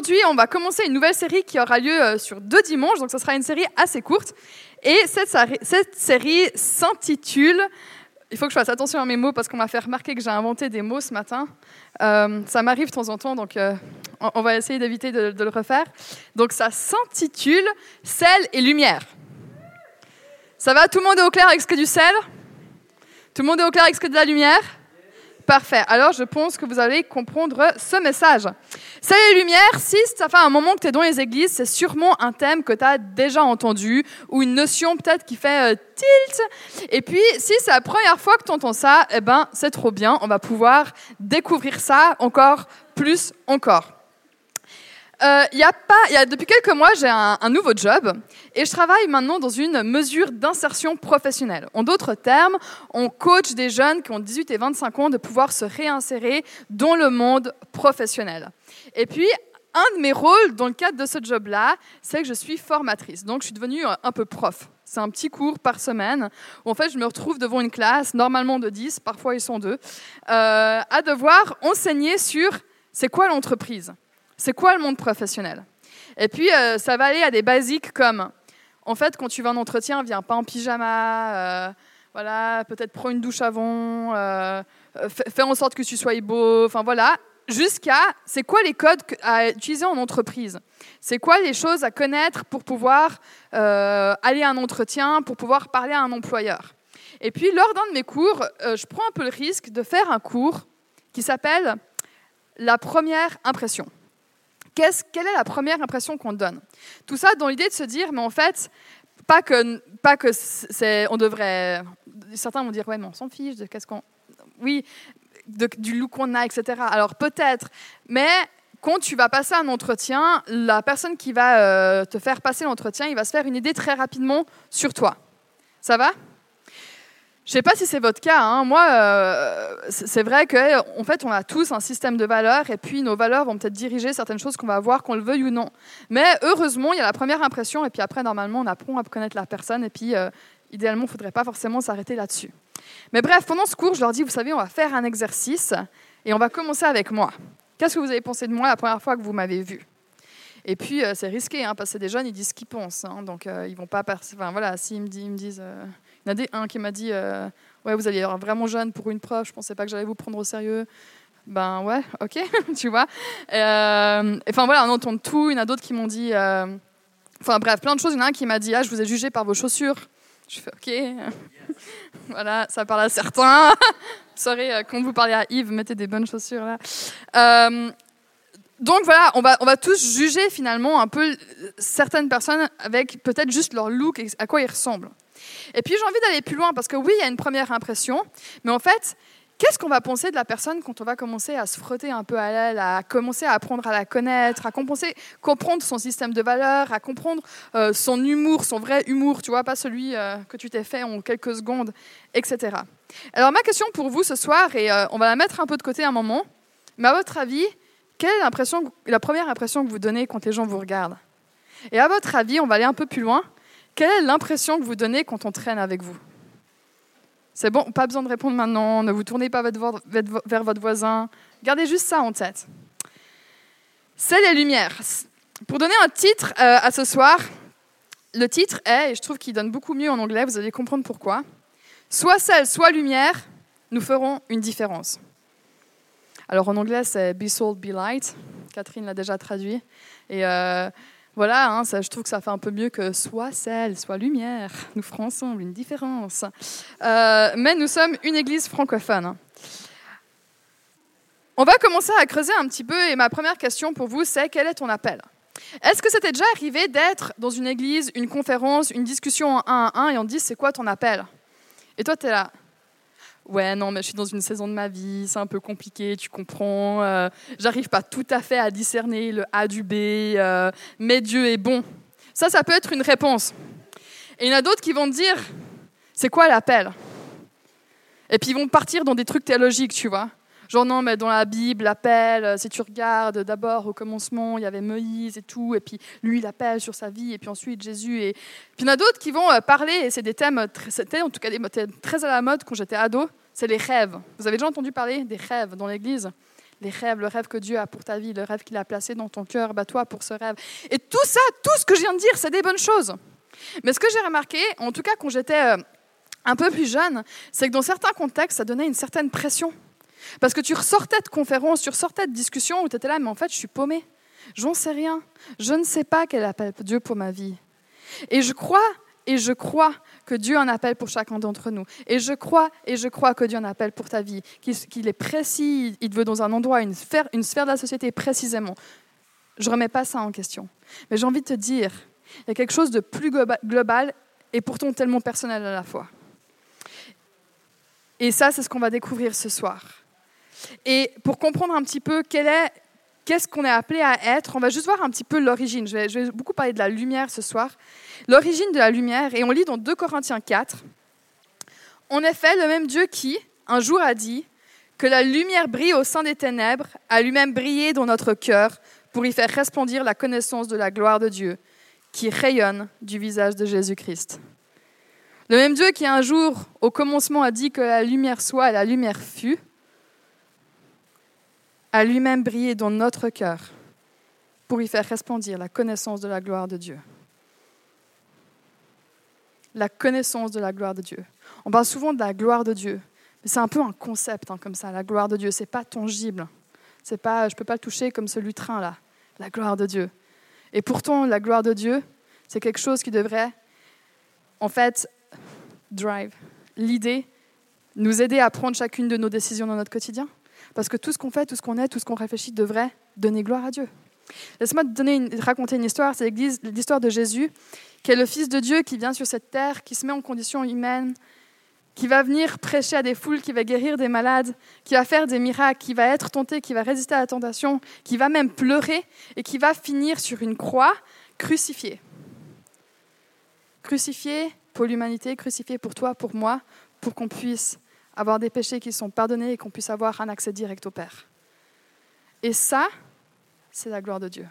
Aujourd'hui, on va commencer une nouvelle série qui aura lieu euh, sur deux dimanches, donc ce sera une série assez courte. Et cette, série- s'intitule, il faut que je fasse attention à mes mots parce qu'on m'a fait remarquer que j'ai inventé des mots ce matin. Euh, ça m'arrive de temps en temps, donc euh, on, on va essayer d'éviter de, de le refaire. Donc ça s'intitule Sel et lumière. Ça va? Tout le monde est au clair avec ce que du sel? Tout le monde est au clair avec ce que de la lumière? Parfait. Alors, je pense que vous allez comprendre ce message. Sel et lumière, si ça fait un moment que tu es dans les églises, c'est sûrement un thème que tu as déjà entendu ou une notion peut-être qui fait euh, tilt. Et puis, si c'est la première fois que tu entends ça, eh ben, c'est trop bien. On va pouvoir découvrir ça encore plus encore. Euh, y a pas, depuis quelques mois, j'ai un, nouveau job et je travaille maintenant dans une mesure d'insertion professionnelle. En d'autres termes, on coach des jeunes qui ont 18 et 25 ans de pouvoir se réinsérer dans le monde professionnel. Et puis, un de mes rôles dans le cadre de ce job-là, c'est que je suis formatrice. Donc, je suis devenue un- un peu prof. C'est un petit cours par semaine où, en fait, je me retrouve devant une classe, normalement de 10, parfois ils sont deux, euh, à devoir enseigner sur c'est quoi l'entreprise c'est quoi le monde professionnel? Et puis, euh, ça va aller à des basiques comme, en fait, quand tu vas en entretien, viens pas en pyjama, euh, voilà, peut-être prends une douche avant, euh, euh, fais, en sorte que tu sois beau, enfin voilà, jusqu'à, c'est quoi les codes à utiliser en entreprise? C'est quoi les choses à connaître pour pouvoir aller à un entretien, pour pouvoir parler à un employeur? Et puis, lors d'un de mes cours, je prends un peu le risque de faire un cours qui s'appelle la première impression. Quelle est la première impression qu'on donne? Tout ça dans l'idée de se dire, mais en fait, pas que, pas que c'est, on devrait. Certains vont dire, ouais, mais on s'en fiche de qu'est-ce qu'on. Oui, du look qu'on a, etc. Alors peut-être, mais quand tu vas passer un entretien, la personne qui va euh, te faire passer l'entretien, il va se faire une idée très rapidement sur toi. Ça va? Je sais pas si c'est votre cas. hein. Moi, euh, c'est vrai qu'en en fait, on a tous un système de valeurs et puis nos valeurs vont peut-être diriger certaines choses qu'on va avoir, qu'on le veuille ou non. Mais heureusement, il y a la première impression et puis après, normalement, on apprend à connaître la personne et puis euh, idéalement, il ne faudrait pas forcément s'arrêter là-dessus. Mais bref, pendant ce cours, je leur dis, vous savez, on va faire un exercice et on va commencer avec moi. Qu'est-ce que vous avez pensé de moi la première fois que vous m'avez vu? Et puis, euh, c'est risqué, hein, parce que des jeunes, ils disent ce qu'ils pensent. hein. donc, euh, ils vont pas... Enfin, voilà, s'ils me, disent- me disent... Il y en a des- un qui m'a dit euh, Ouais, vous allez être vraiment jeune pour une prof, je pensais pas que j'allais vous prendre au sérieux. Ben ouais, ok, tu vois. Euh, Enfin voilà, on entend tout. Il y en a d'autres qui m'ont dit. euh, Enfin bref, plein de choses. Il y en a un qui m'a dit Ah, je vous ai jugé par vos chaussures. Je fais Ok. voilà, ça parle à certains. Sorry, quand vous parlez à Yves, mettez des bonnes chaussures là. Donc voilà, on va, on va tous juger finalement un peu certaines personnes avec peut-être juste leur look à quoi ils ressemblent. Et puis j'ai envie d'aller plus loin parce que oui, il y a une première impression, mais en fait, qu'est-ce qu'on va penser de la personne quand on va commencer à se frotter un peu à elle, à commencer à apprendre à la connaître, à compenser- comprendre son système de valeurs, à comprendre euh, son humour, son vrai humour, tu vois, pas celui euh, que tu t'es fait en quelques secondes, etc. Alors ma question pour vous ce soir, et euh, on va la mettre un peu de côté un moment, mais à votre avis, quelle est la première impression que vous donnez quand les gens vous regardent? Et à votre avis, on va aller un peu plus loin. Quelle est l'impression que vous donnez quand on traîne avec vous? C'est bon, pas besoin de répondre maintenant, ne vous tournez pas vers votre- voisin. Gardez juste ça en tête. C'est les lumières. Pour donner un titre euh, à ce soir, le titre est, et je trouve qu'il donne beaucoup mieux en anglais, vous allez comprendre pourquoi. Soit sel, soit lumière, nous ferons une différence. Alors en anglais, c'est Be Salt, Be Light. Catherine l'a déjà traduit. Et euh, voilà, hein, ça, je trouve que ça fait un peu mieux que soit sel, soit lumière. Nous ferons ensemble une différence. Euh, mais nous sommes une église francophone. On va commencer à creuser un petit peu et ma première question pour vous, c'est quel est ton appel? Est-ce que c'était déjà arrivé d'être dans une église, une conférence, une discussion en un à un et on dit c'est quoi ton appel? Et toi, tu es là. Ouais, non, mais je suis dans une saison de ma vie, c'est un peu compliqué, tu comprends. euh, J'arrive pas tout à fait à discerner le A du B, euh, mais Dieu est bon. Ça, ça peut être une réponse. Et il y en a d'autres qui vont te dire c'est quoi l'appel? Et puis ils vont partir dans des trucs théologiques, tu vois. Genre, non, mais dans la Bible, l'appel, euh, si tu regardes, d'abord au commencement, il y avait Moïse et tout, et puis lui, il appelle sur sa vie, et puis ensuite Jésus. Et puis il y en a d'autres qui vont euh, parler, et c'est des thèmes, très- c'était en tout cas des thèmes très à la mode quand j'étais ado, c'est les rêves. Vous avez déjà entendu parler des rêves dans l'Église? Les rêves, le rêve que Dieu a pour ta vie, le rêve qu'il a placé dans ton cœur, bah toi pour ce rêve. Et tout ça, tout ce que je viens de dire, c'est des bonnes choses. Mais ce que j'ai remarqué, en tout cas quand j'étais euh, un peu plus jeune, c'est que dans certains contextes, ça donnait une certaine pression. Parce que tu ressortais de conférences, tu ressortais de discussions où tu étais là, mais en fait, je suis paumée. J'en sais rien. Je ne sais pas quel appel Dieu pour ma vie. Et je crois, et je crois que Dieu en appelle pour chacun d'entre nous. Et je crois, et je crois que Dieu en appelle pour ta vie, qu'il est précis, il te veut dans un endroit, une sphère, une sphère de la société précisément. Je ne remets pas ça en question. Mais j'ai envie de te dire, il y a quelque chose de plus globa- global et pourtant tellement personnel à la fois. Et ça, c'est ce qu'on va découvrir ce soir. Et pour comprendre un petit peu est, qu'est-ce qu'on est appelé à être, on va juste voir un petit peu l'origine. Je vais, je vais beaucoup parler de la lumière ce soir. L'origine de la lumière, et on lit dans 2 Corinthiens 4. En effet, le même Dieu qui, un jour, a dit que la lumière brille au sein des ténèbres, a lui-même brillé dans notre cœur pour y faire resplendir la connaissance de la gloire de Dieu, qui rayonne du visage de Jésus-Christ. Le même Dieu qui un jour, au commencement, a dit que la lumière soit et la lumière fut, a lui-même brillé dans notre cœur pour y faire resplendir la connaissance de la gloire de Dieu. La connaissance de la gloire de Dieu. On parle souvent de la gloire de Dieu, mais c'est un peu un concept hein, comme ça. La gloire de Dieu, c'est pas tangible. C'est pas, je peux pas le toucher comme ce lutrin là. La gloire de Dieu. Et pourtant, la gloire de Dieu, c'est quelque chose qui devrait, en fait, drive l'idée, nous aider à prendre chacune de nos décisions dans notre quotidien. Parce que tout ce qu'on fait, tout ce qu'on est, tout ce qu'on réfléchit devrait donner gloire à Dieu. Laisse-moi te donner raconter une histoire. C'est l'histoire de Jésus, qui est le Fils de Dieu qui vient sur cette terre, qui se met en condition humaine, qui va venir prêcher à des foules, qui va guérir des malades, qui va faire des miracles, qui va être tenté, qui va résister à la tentation, qui va même pleurer et qui va finir sur une croix crucifié. Crucifié pour l'humanité, crucifié pour toi, pour moi, pour qu'on puisse avoir des péchés qui sont pardonnés et qu'on puisse avoir un accès direct au Père. Et ça, c'est la gloire de Dieu.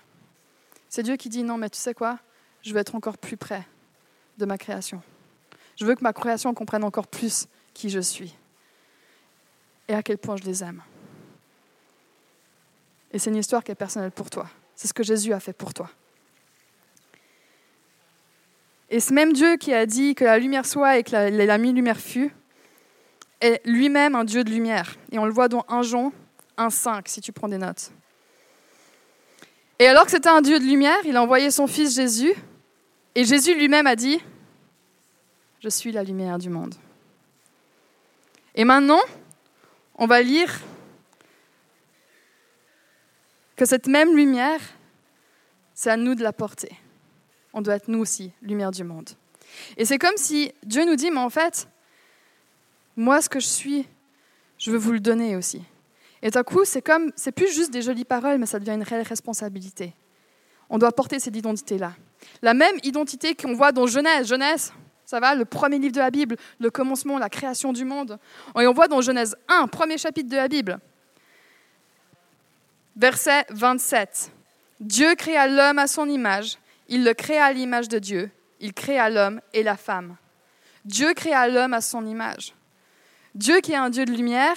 C'est Dieu qui dit non, mais tu sais quoi? Je veux être encore plus près de ma création. Je veux que ma création comprenne encore plus qui je suis et à quel point je les aime. Et c'est une histoire qui est personnelle pour toi. C'est ce que Jésus a fait pour toi. Et ce même Dieu qui a dit que la lumière soit et que la, la lumière fut, est lui-même un Dieu de lumière. Et on le voit dans 1 Jean 1,5, si tu prends des notes. Et alors que c'était un Dieu de lumière, il a envoyé son Fils Jésus, et Jésus lui-même a dit, Je suis la lumière du monde. Et maintenant, on va lire que cette même lumière, c'est à nous de la porter. On doit être nous aussi, lumière du monde. Et c'est comme si Dieu nous dit, mais en fait, moi, ce que je suis, je veux vous le donner aussi. Et d'un coup, c'est comme, c'est plus juste des jolies paroles, mais ça devient une réelle responsabilité. On doit porter cette identité-là. La même identité qu'on voit dans Genèse. Genèse, ça va, le premier livre de la Bible, le commencement, la création du monde. Et on voit dans Genèse 1, premier chapitre de la Bible, verset 27. Dieu créa l'homme à son image, il le créa à l'image de Dieu, il créa l'homme et la femme. Dieu créa l'homme à son image. Dieu qui est un Dieu de lumière,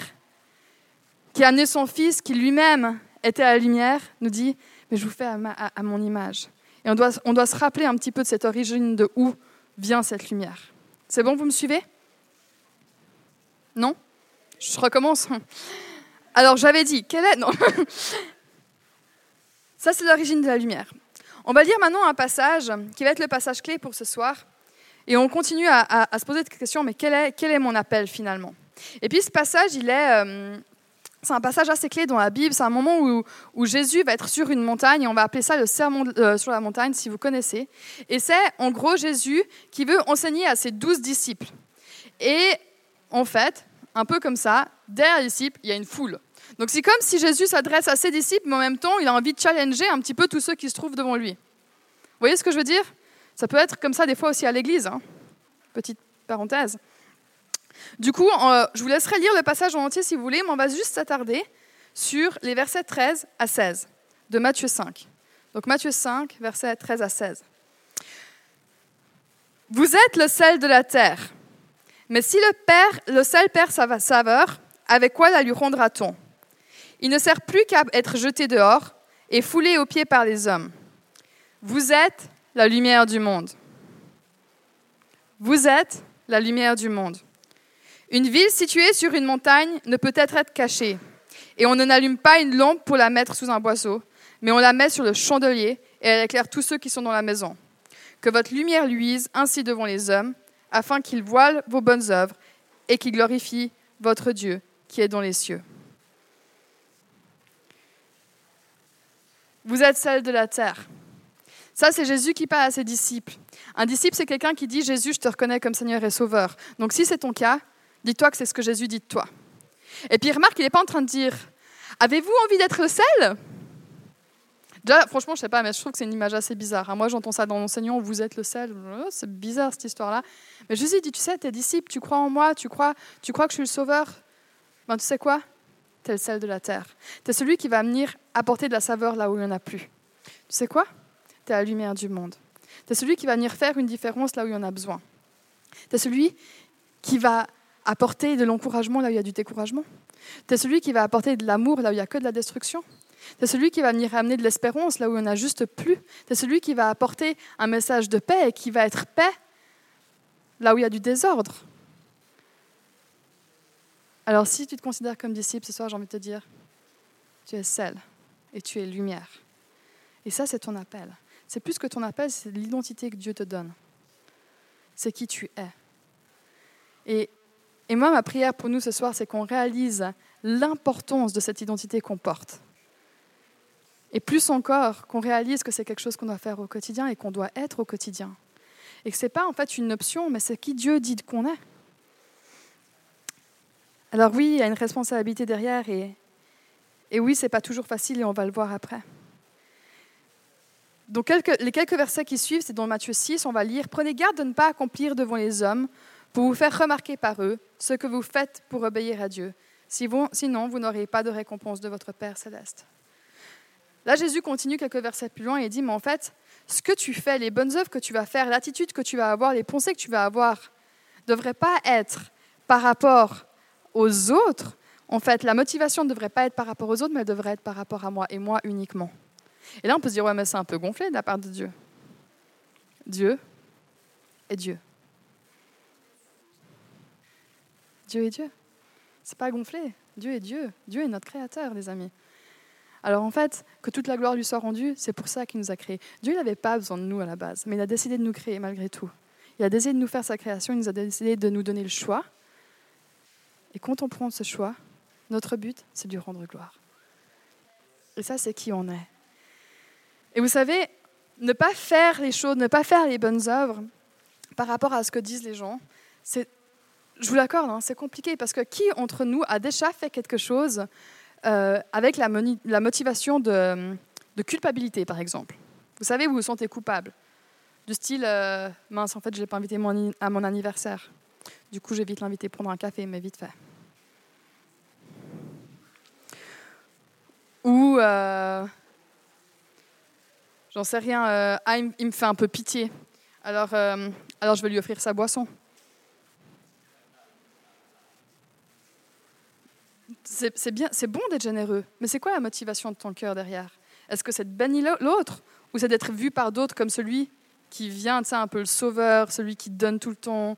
qui a amené son Fils, qui lui-même était à la lumière, nous dit, mais je vous fais à, mon image. Et on doit, se rappeler un petit peu de cette origine, de où vient cette lumière. C'est bon, vous me suivez? Non? Je recommence. Alors j'avais dit, quelle est... Non. Ça, c'est l'origine de la lumière. On va lire maintenant un passage qui va être le passage clé pour ce soir. Et on continue à, se poser cette question, mais quel est mon appel finalement? Et puis ce passage, il est, euh, c'est un passage assez clé dans la Bible. C'est un moment où, Jésus va être sur une montagne, et on va appeler ça le sermon euh, sur la montagne, si vous connaissez. Et c'est en gros Jésus qui veut enseigner à ses douze disciples. Et en fait, un peu comme ça, derrière les disciples, il y a une foule. Donc c'est comme si Jésus s'adresse à ses disciples, mais en même temps, il a envie de challenger un petit peu tous ceux qui se trouvent devant lui. Vous voyez ce que je veux dire? Ça peut être comme ça des fois aussi à l'église. Hein. Petite parenthèse. Du coup, euh, je vous laisserai lire le passage en entier si vous voulez, mais on va juste s'attarder sur les versets 13 à 16 de Matthieu 5. Donc Matthieu 5, versets 13 à 16. Vous êtes le sel de la terre. Mais si le, père, le sel perd sa saveur, avec quoi la lui rendra-t-on? Il ne sert plus qu'à être jeté dehors et foulé aux pieds par les hommes. Vous êtes la lumière du monde. Vous êtes la lumière du monde. Une ville située sur une montagne ne peut être, cachée, et on n'allume pas une lampe pour la mettre sous un boisseau, mais on la met sur le chandelier et elle éclaire tous ceux qui sont dans la maison. Que votre lumière luise ainsi devant les hommes, afin qu'ils voient vos bonnes œuvres et qu'ils glorifient votre Dieu qui est dans les cieux. Vous êtes celle de la terre. Ça, c'est Jésus qui parle à ses disciples. Un disciple, c'est quelqu'un qui dit Jésus, je te reconnais comme Seigneur et Sauveur. Donc, si c'est ton cas, dis-toi que c'est ce que Jésus dit de toi. Et puis, remarque, il n'est pas en train de dire Avez-vous envie d'être le sel Déjà, franchement, je sais pas, mais je trouve que c'est une image assez bizarre. Hein. Moi, j'entends ça dans l'enseignant, vous êtes le sel. Oh, c'est bizarre cette histoire-là. Mais Jésus dit, tu sais, tes disciples, tu crois en moi, tu crois, tu crois que je suis le sauveur? Ben, tu sais quoi? Tu es le sel de la terre. Tu es celui qui va venir apporter de la saveur là où il n'y en a plus. Tu sais quoi? Tu es la lumière du monde. Tu es celui qui va venir faire une différence là où il y en a besoin. Tu es celui qui va apporter de l'encouragement là où il y a du découragement. Tu es celui qui va apporter de l'amour là où il n'y a que de la destruction. C'est celui qui va venir amener de l'espérance là où on n'a juste plus. C'est celui qui va apporter un message de paix et qui va être paix là où il y a du désordre. Alors si tu te considères comme disciple ce soir, j'ai envie de te dire, tu es sel et tu es lumière. Et ça, c'est ton appel. C'est plus que ton appel, c'est l'identité que Dieu te donne. C'est qui tu es. Et, et moi, ma prière pour nous ce soir, c'est qu'on réalise l'importance de cette identité qu'on porte. Et plus encore, qu'on réalise que c'est quelque chose qu'on doit faire au quotidien et qu'on doit être au quotidien. Et que ce n'est pas en fait une option, mais c'est qui Dieu dit qu'on est. Alors oui, il y a une responsabilité derrière et, oui, ce n'est pas toujours facile et on va le voir après. Donc les quelques versets qui suivent, c'est dans Matthieu 6, on va lire Prenez garde de ne pas accomplir devant les hommes pour vous faire remarquer par eux ce que vous faites pour obéir à Dieu. Sinon, vous n'aurez pas de récompense de votre Père céleste. Là, Jésus continue quelques versets plus loin et dit, mais en fait, ce que tu fais, les bonnes œuvres que tu vas faire, l'attitude que tu vas avoir, les pensées que tu vas avoir, ne devraient pas être par rapport aux autres. En fait, la motivation ne devrait pas être par rapport aux autres, mais elle devrait être par rapport à moi et moi uniquement. Et là, on peut se dire, ouais, mais c'est un peu gonflé de la part de Dieu. Dieu est Dieu. Dieu est Dieu. C'est pas gonflé. Dieu est Dieu. Dieu est notre créateur, les amis. Alors en fait, que toute la gloire lui soit rendue, c'est pour ça qu'il nous a créés. Dieu n'avait pas besoin de nous à la base, mais il a décidé de nous créer malgré tout. Il a décidé de nous faire sa création, il nous a décidé de nous donner le choix. Et quand on prend ce choix, notre but, c'est de lui rendre gloire. Et ça, c'est qui on est. Et vous savez, ne pas faire les choses, ne pas faire les bonnes œuvres par rapport à ce que disent les gens, c'est, je vous l'accorde, hein, c'est compliqué parce que qui entre nous a déjà fait quelque chose euh, avec la, motivation de, culpabilité, par exemple? Vous savez, vous vous sentez coupable. Du style, euh, mince, en fait, je n'ai pas invité à mon anniversaire. Du coup, j'ai vite l'inviter prendre un café, mais vite fait. Ou, euh, j'en sais rien, ah, il, me fait un peu pitié. Alors, alors, je vais lui offrir sa boisson. C'est bien, c'est bon d'être généreux, mais c'est quoi la motivation de ton cœur derrière? Est-ce que c'est de bénir l'autre? Ou c'est d'être vu par d'autres comme celui qui vient, tu sais, un peu le sauveur, celui qui donne tout le temps?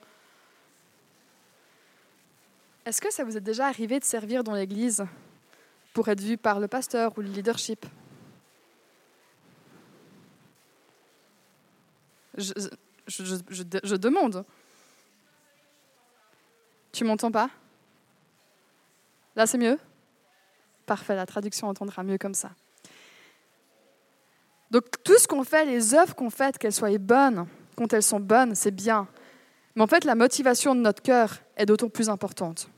Est-ce que ça vous est déjà arrivé de servir dans l'église pour être vu par le pasteur ou le leadership? Je, je demande. Tu m'entends pas? Là, c'est mieux? Parfait, la traduction entendra mieux comme ça. Donc tout ce qu'on fait, les œuvres qu'on fait, qu'elles soient bonnes, quand elles sont bonnes, c'est bien. Mais en fait, la motivation de notre cœur est d'autant plus importante.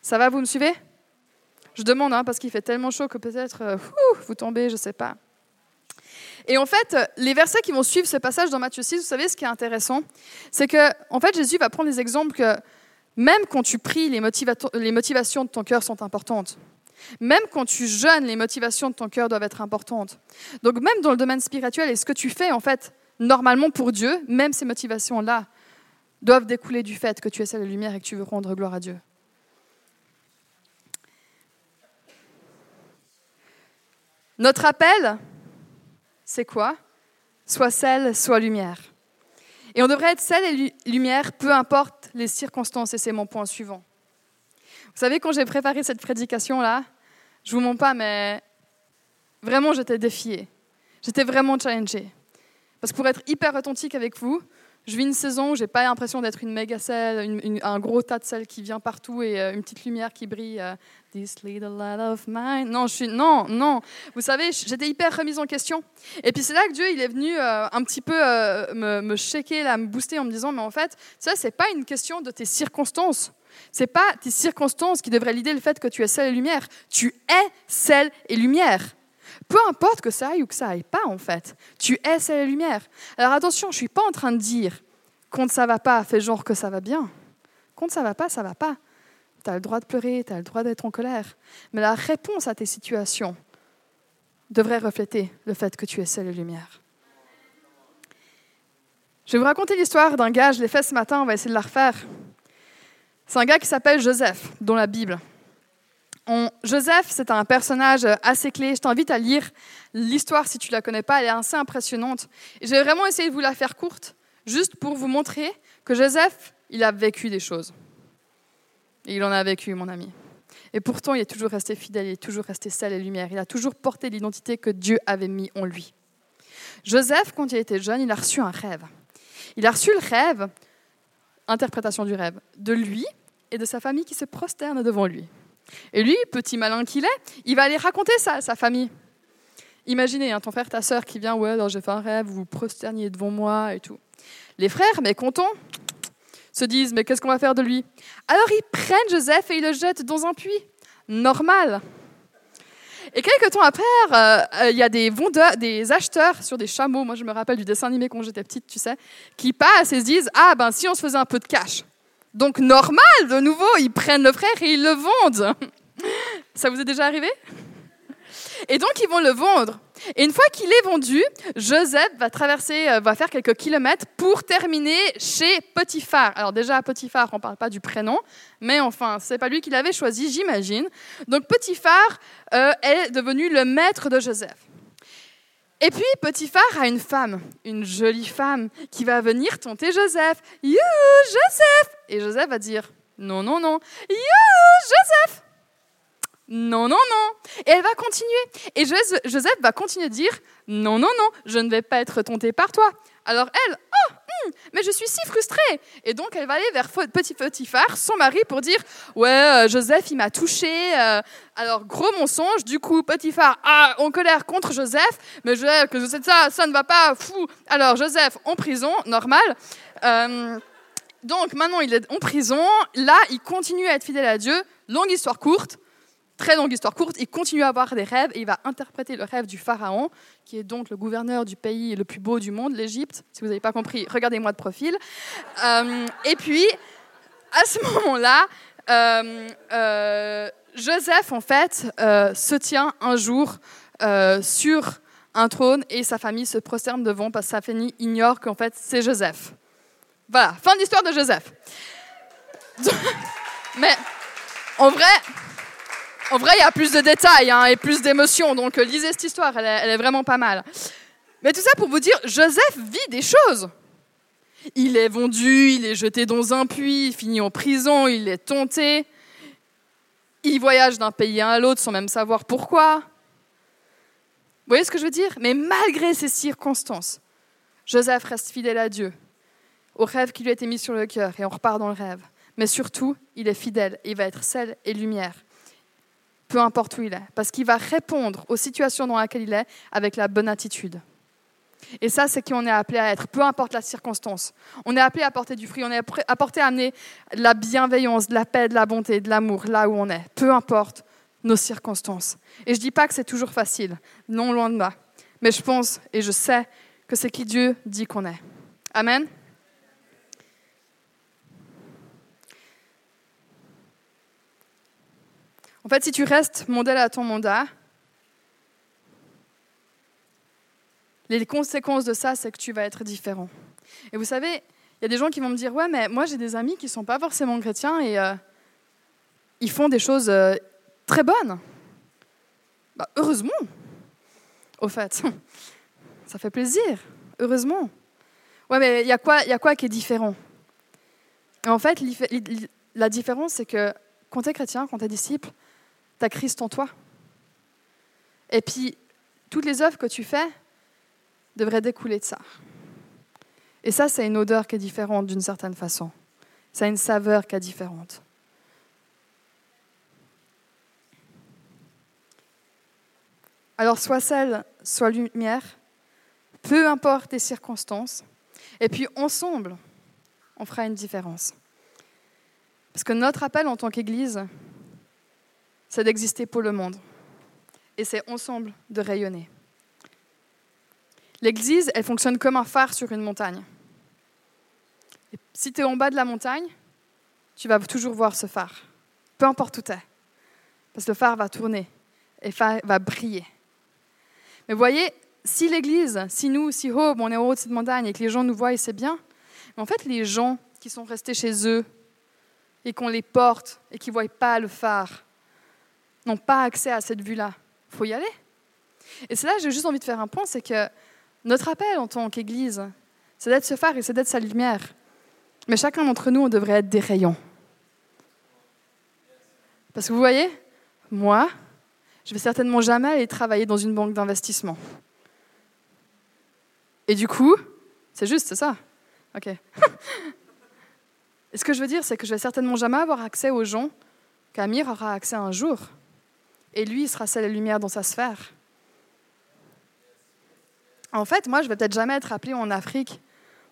Ça va, vous me suivez? Je demande, hein, parce qu'il fait tellement chaud que peut-être euh, vous tombez, je ne sais pas. Et en fait, les versets qui vont suivre ce passage dans Matthieu 6, vous savez ce qui est intéressant? C'est que, en fait, Jésus va prendre des exemples que même quand tu pries, les, motivations de ton cœur sont importantes. Même quand tu jeûnes, les motivations de ton cœur doivent être importantes. Donc même dans le domaine spirituel, et ce que tu fais en fait normalement pour Dieu, même ces motivations-là doivent découler du fait que tu es celle de lumière et que tu veux rendre gloire à Dieu. Notre appel, c'est quoi? Soit celle, soit lumière. Et on devrait être celle et lumière, peu importe les circonstances, et c'est mon point suivant. Vous savez, quand j'ai préparé cette prédication-là, je vous mens pas, mais vraiment, j'étais défiée. J'étais vraiment challengée. Parce que pour être hyper authentique avec vous, je vis une saison où j'ai pas l'impression d'être une méga selle, un gros tas de sel qui vient partout et euh, une petite lumière qui brille. Euh, This little light of mine. Non, je suis non, non. Vous savez, j'étais hyper remise en question. Et puis c'est là que Dieu, il est venu euh, un petit peu me, me shaker, là, me booster en me disant, mais en fait, ça c'est pas une question de tes circonstances. C'est pas tes circonstances qui devraient l'idée le fait que tu es sel et lumière. Tu es sel et lumière. Peu importe que ça aille ou que ça aille pas, en fait. Tu es et lumière. Alors attention, je suis pas en train de dire quand ça va pas, fais genre que ça va bien. Quand ça va pas, ça va pas. Tu as le droit de pleurer, tu as le droit d'être en colère. Mais la réponse à tes situations devrait refléter le fait que tu es et lumière. Je vais vous raconter l'histoire d'un gars, je l'ai fait ce matin, on va essayer de la refaire. C'est un gars qui s'appelle Joseph, dans la Bible. Joseph, c'est un personnage assez clé. Je t'invite à lire l'histoire si tu ne la connais pas. Elle est assez impressionnante. J'ai vraiment essayé de vous la faire courte, juste pour vous montrer que Joseph, il a vécu des choses. Et il en a vécu, mon ami. Et pourtant, il est toujours resté fidèle, il est toujours resté sel et lumière. Il a toujours porté l'identité que Dieu avait mis en lui. Joseph, quand il était jeune, il a reçu un rêve. Il a reçu le rêve, interprétation du rêve, de lui et de sa famille qui se prosterne devant lui. Et lui, petit malin qu'il est, il va aller raconter ça à sa famille. Imaginez, hein, ton frère, ta sœur qui vient, ouais, alors j'ai fait un rêve, vous vous prosterniez devant moi et tout. Les frères, mais se disent, mais qu'est-ce qu'on va faire de lui? Alors ils prennent Joseph et ils le jettent dans un puits. Normal. Et quelques temps après, euh, euh, il y a des vendeurs, des acheteurs sur des chameaux, moi je me rappelle du dessin animé quand j'étais petite, tu sais, qui passent et se disent, ah ben si on se faisait un peu de cash. Donc normal, de nouveau, ils prennent le frère et ils le vendent. Ça vous est déjà arrivé? Et donc ils vont le vendre. Et une fois qu'il est vendu, Joseph va traverser, euh, va faire quelques kilomètres pour terminer chez Potiphar. Alors déjà à Potiphar, on ne parle pas du prénom, mais enfin, c'est pas lui qui l'avait choisi, j'imagine. Donc Potiphar euh, est devenu le maître de Joseph. Et puis Potiphar a une femme, une jolie femme, qui va venir tenter Joseph. You, Joseph Et Joseph va dire non, non, non. You, Joseph non, non, non. Et elle va continuer. Et Joseph va continuer de dire, non, non, non, je ne vais pas être tenté par toi. Alors elle, oh, mais je suis si frustrée. Et donc elle va aller vers Petit Potiphar, son mari, pour dire, ouais, euh, Joseph, il m'a touché. Euh. alors gros mensonge. Du coup, Potiphar a en colère contre Joseph, mais je que ça, ça ne va pas, fou. Alors Joseph en prison, normal. Euh, donc maintenant il est en prison. Là, il continue à être fidèle à Dieu. Longue histoire courte. Très longue histoire courte, il continue à avoir des rêves et il va interpréter le rêve du pharaon, qui est donc le gouverneur du pays le plus beau du monde, l'Égypte. Si vous n'avez pas compris, regardez-moi de profil. Euh, et puis, à ce moment-là, euh, euh, Joseph, en fait, se tient un jour sur un trône et sa famille se prosterne devant parce que sa famille ignore qu'en fait, c'est Joseph. Voilà, fin de l'histoire de Joseph. Mais en vrai, en vrai, il y a plus de détails hein, et plus d'émotions, donc euh, lisez cette histoire, elle est, vraiment pas mal. Mais tout ça pour vous dire, Joseph vit des choses. Il est vendu, il est jeté dans un puits, il finit en prison, il est tenté. Il voyage d'un pays à l'autre sans même savoir pourquoi. Vous voyez ce que je veux dire? Mais malgré ces circonstances, Joseph reste fidèle à Dieu, au rêve qui lui a été mis sur le cœur, et on repart dans le rêve. Mais surtout, il est fidèle, il va être sel et lumière peu importe où il est, parce qu'il va répondre aux situations dans lesquelles il est avec la bonne attitude. Et ça, c'est qui on est appelé à être, peu importe la circonstance. On est appelé à porter du fruit, on est appelé à amener de la bienveillance, de la paix, de la bonté, de l'amour là où on est, peu importe nos circonstances. Et je ne dis pas que c'est toujours facile, non loin de là. Mais je pense et je sais que c'est qui Dieu dit qu'on est. Amen. En fait, si tu restes modèle à ton mandat, les conséquences de ça, c'est que tu vas être différent. Et vous savez, il y a des gens qui vont me dire, ouais, mais moi j'ai des amis qui ne sont pas forcément chrétiens et euh, ils font des choses euh, très bonnes. Bah, heureusement, au fait. Ça fait plaisir, heureusement. Ouais, mais il y, a quoi, y a quoi qui est différent? En fait, la différence, c'est que quand tu es chrétien, quand tu es disciple, Christ en toi. Et puis, toutes les œuvres que tu fais devraient découler de ça. Et ça, c'est une odeur qui est différente d'une certaine façon. Ça a une saveur qui est différente. Alors, soit sel, soit lumière, peu importe les circonstances, et puis ensemble, on fera une différence. Parce que notre appel en tant qu'Église, c'est d'exister pour le monde. Et c'est ensemble de rayonner. L'Église, elle fonctionne comme un phare sur une montagne. Et si tu es en bas de la montagne, tu vas toujours voir ce phare, peu importe où tu es. Parce que le phare va tourner et va briller. Mais voyez, si l'Église, si nous, si Hope, on est au haut de cette montagne et que les gens nous voient, c'est bien. Mais en fait, les gens qui sont restés chez eux et qu'on les porte et qui ne voient pas le phare, n'ont pas accès à cette vue-là. Il faut y aller. Et c'est là j'ai juste envie de faire un point, c'est que notre appel en tant qu'Église, c'est d'être ce phare et c'est d'être sa lumière. Mais chacun d'entre nous, on devrait être des rayons. Parce que vous voyez, moi, je vais certainement jamais aller travailler dans une banque d'investissement. Et du coup, c'est juste, c'est ça. Ok. et ce que je veux dire, c'est que je vais certainement jamais avoir accès aux gens qu'Amir aura accès un jour. Et lui, il sera seul et lumière dans sa sphère. En fait, moi, je vais peut-être jamais être appelé en Afrique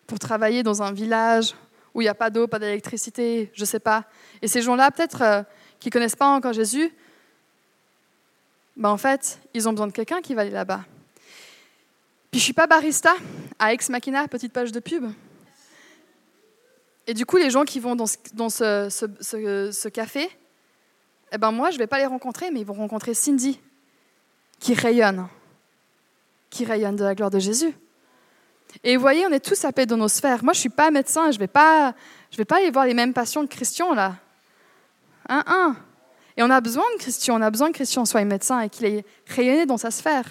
pour travailler dans un village où il n'y a pas d'eau, pas d'électricité, je ne sais pas. Et ces gens-là, peut-être, euh, qui ne connaissent pas encore Jésus, ben, en fait, ils ont besoin de quelqu'un qui va aller là-bas. Puis je suis pas barista à Ex Machina, petite page de pub. Et du coup, les gens qui vont dans ce café, eh ben moi, je ne vais pas les rencontrer, mais ils vont rencontrer Cindy, qui rayonne, qui rayonne de la gloire de Jésus. Et vous voyez, on est tous appelés dans nos sphères. Moi, je ne suis pas médecin, je ne vais, pas, je vais pas aller voir les mêmes passions que Christian, là. Un, un. Et on a besoin de Christian, on a besoin que Christian soit médecin et qu'il ait rayonné dans sa sphère.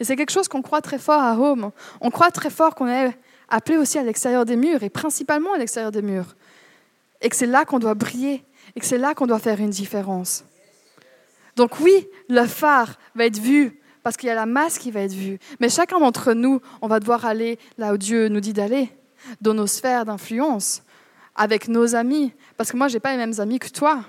Et c'est quelque chose qu'on croit très fort à Home. On croit très fort qu'on est appelé aussi à l'extérieur des murs, et principalement à l'extérieur des murs. Et que c'est là qu'on doit briller, et que c'est là qu'on doit faire une différence. Donc oui, le phare va être vu parce qu'il y a la masse qui va être vue. Mais chacun d'entre nous, on va devoir aller là où Dieu nous dit d'aller, dans nos sphères d'influence, avec nos amis. Parce que moi, je n'ai pas les mêmes amis que toi.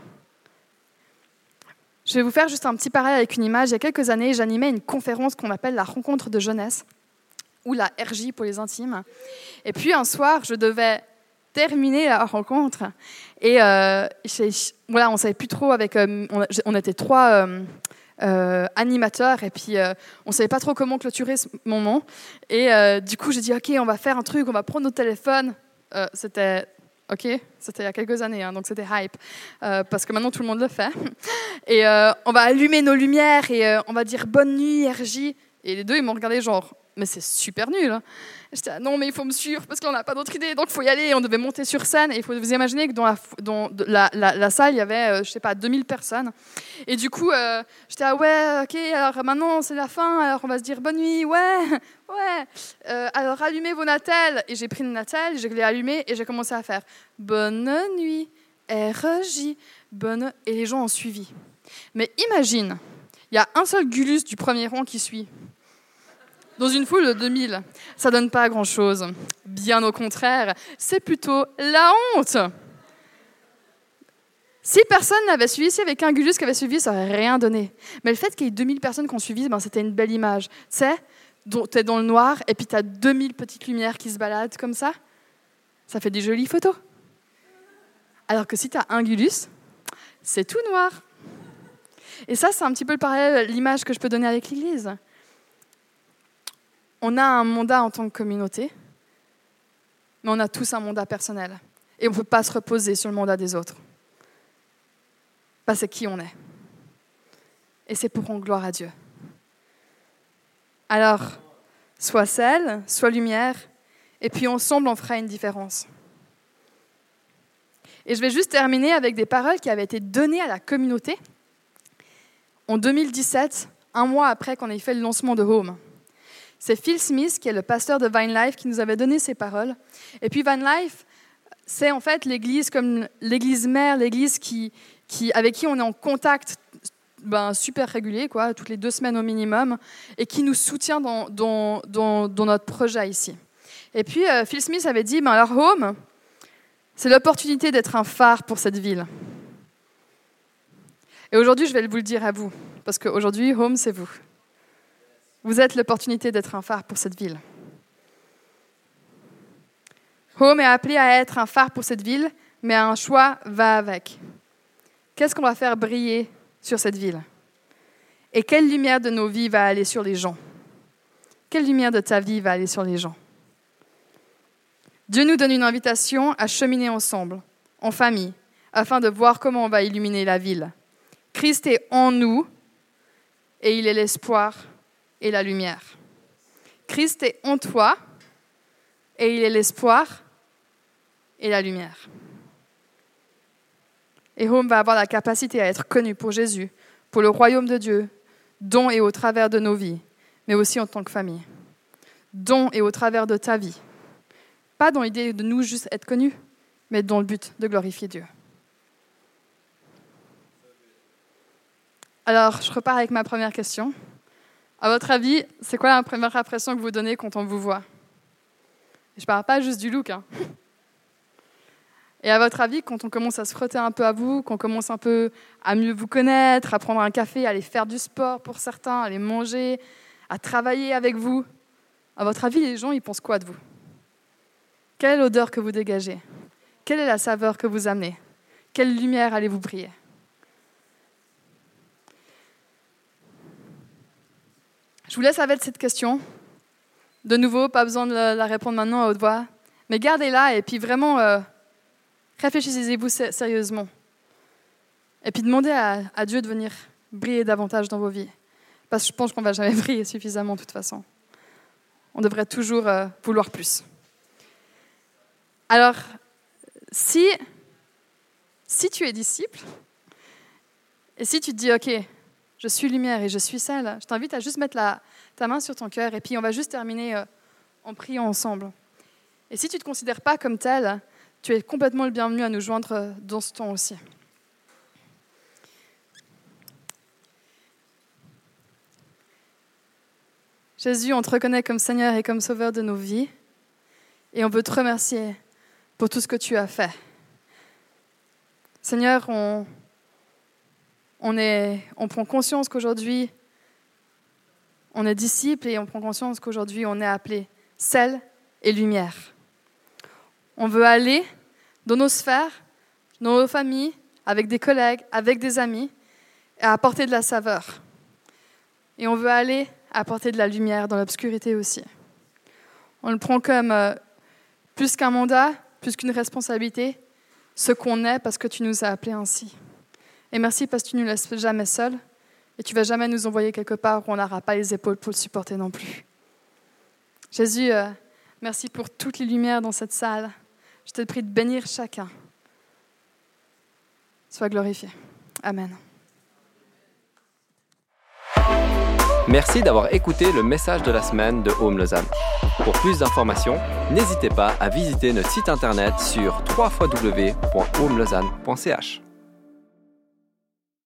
Je vais vous faire juste un petit parallèle avec une image. Il y a quelques années, j'animais une conférence qu'on appelle la rencontre de jeunesse, ou la RJ pour les intimes. Et puis un soir, je devais terminé la rencontre. Et euh, voilà, on savait plus trop avec. Euh, on, était trois euh, animateurs et puis on savait pas trop comment clôturer ce moment. Et du coup, j'ai dit ok, on va faire un truc, on va prendre nos téléphones. c'était ok, c'était il y a quelques années, hein, donc c'était hype parce que maintenant tout le monde le fait. Et on va allumer nos lumières et on va dire bonne nuit, RJ. Et les deux, ils m'ont regardé genre mais c'est super nul. Hein. J'étais ah non, mais il faut me suivre parce qu'on n'a pas d'autre idée, donc il faut y aller. On devait monter sur scène et il faut vous imaginer que dans la, salle, il y avait, euh, je sais pas, 2000 personnes. Et du coup, euh, j'étais ah ouais, ok, alors maintenant c'est la fin, alors on va se dire bonne nuit, ouais, ouais. Euh, alors allumez vos natelles. Et j'ai pris une natelle, je l'ai allumée et j'ai commencé à faire bonne nuit, RJ, bonne. Et les gens ont suivi. Mais imagine, il y a un seul Gulus du premier rang qui suit dans une foule de 2000. Ça donne pas grand-chose. Bien au contraire, c'est plutôt la honte. Si personne n'avait suivi, si avec un Gulus qui avait suivi, ça aurait rien donné. Mais le fait qu'il y ait 2000 personnes qui ont suivi, ben, c'était une belle image. Tu sais, tu es dans le noir et puis tu as 2000 petites lumières qui se baladent comme ça. Ça fait des jolies photos. Alors que si tu as un Gulus, c'est tout noir. Et ça, c'est un petit peu le parallèle, l'image que je peux donner avec l'Église. On a un mandat en tant que communauté, mais on a tous un mandat personnel. Et on ne peut pas se reposer sur le mandat des autres. Parce que c'est qui on est. Et c'est pour rendre gloire à Dieu. Alors, soit sel, soit lumière, et puis ensemble, on fera une différence. Et je vais juste terminer avec des paroles qui avaient été données à la communauté en 2017, un mois après qu'on ait fait le lancement de Home. C'est Phil Smith, qui est le pasteur de Vine Life, qui nous avait donné ces paroles. Et puis Vine Life, c'est en fait l'église comme l'église mère, l'église qui, qui, avec qui on est en contact ben, super régulier, quoi, toutes les deux semaines au minimum, et qui nous soutient dans, dans, dans, notre projet ici. Et puis euh, Phil Smith avait dit, ben, alors Home, c'est l'opportunité d'être un phare pour cette ville. Et aujourd'hui, je vais vous le dire à vous, parce qu'aujourd'hui, Home, c'est vous. Vous êtes l'opportunité d'être un phare pour cette ville. Home est appelé à être un phare pour cette ville, mais un choix va avec. Qu'est-ce qu'on va faire briller sur cette ville? Et quelle lumière de nos vies va aller sur les gens? Quelle lumière de ta vie va aller sur les gens? Dieu nous donne une invitation à cheminer ensemble, en famille, afin de voir comment on va illuminer la ville. Christ est en nous et il est l'espoir et la lumière. Christ est en toi et il est l'espoir et la lumière. Et Home va avoir la capacité à être connu pour Jésus, pour le royaume de Dieu, dont et au travers de nos vies, mais aussi en tant que famille. Dont et au travers de ta vie. Pas dans l'idée de nous juste être connus, mais dans le but de glorifier Dieu. Alors, je repars avec ma première question. À votre avis, c'est quoi la première impression que vous donnez quand on vous voit? Je ne parle pas juste du look. Hein. Et à votre avis, quand on commence à se frotter un peu à vous, qu'on commence un peu à mieux vous connaître, à prendre un café, à aller faire du sport pour certains, à aller manger, à travailler avec vous, à votre avis, les gens, ils pensent quoi de vous? Quelle est l'odeur que vous dégagez? Quelle est la saveur que vous amenez? Quelle lumière allez-vous briller? Je vous laisse avec cette question. De nouveau, pas besoin de la répondre maintenant à haute voix, mais gardez-la et puis vraiment... Euh, Réfléchissez-vous sérieusement. Et puis demandez à, Dieu de venir briller davantage dans vos vies. Parce que je pense qu'on ne va jamais briller suffisamment de toute façon. On devrait toujours euh, vouloir plus. Alors, si, si tu es disciple, et si tu te dis, OK, je suis lumière et je suis sale, je t'invite à juste mettre ta main sur ton cœur et puis on va juste terminer euh, en priant ensemble. Et si tu ne te considères pas comme tel, tu es complètement le bienvenu à nous joindre euh, dans ce temps aussi. Jésus, on te reconnaît comme Seigneur et comme Sauveur de nos vies. Et on veut te remercier pour tout ce que tu as fait. Seigneur, on, on, prend conscience qu'aujourd'hui, on est disciples et on prend conscience qu'aujourd'hui, on est appelé sel et lumière. On veut aller dans nos sphères, dans nos familles, avec des collègues, avec des amis, et apporter de la saveur. Et on veut aller apporter de la lumière dans l'obscurité aussi. On le prend comme euh, plus qu'un mandat, plus qu'une responsabilité, ce qu'on est parce que tu nous as appelés ainsi. Et merci parce que tu ne nous laisses jamais seuls et tu vas jamais nous envoyer quelque part où on n'aura pas les épaules pour le supporter non plus. Jésus, euh, merci pour toutes les lumières dans cette salle. Je te prie de bénir chacun. Sois glorifié. Amen. Merci d'avoir écouté le message de la semaine de Home Lausanne. Pour plus d'informations, n'hésitez pas à visiter notre site internet sur www.homelausanne.ch.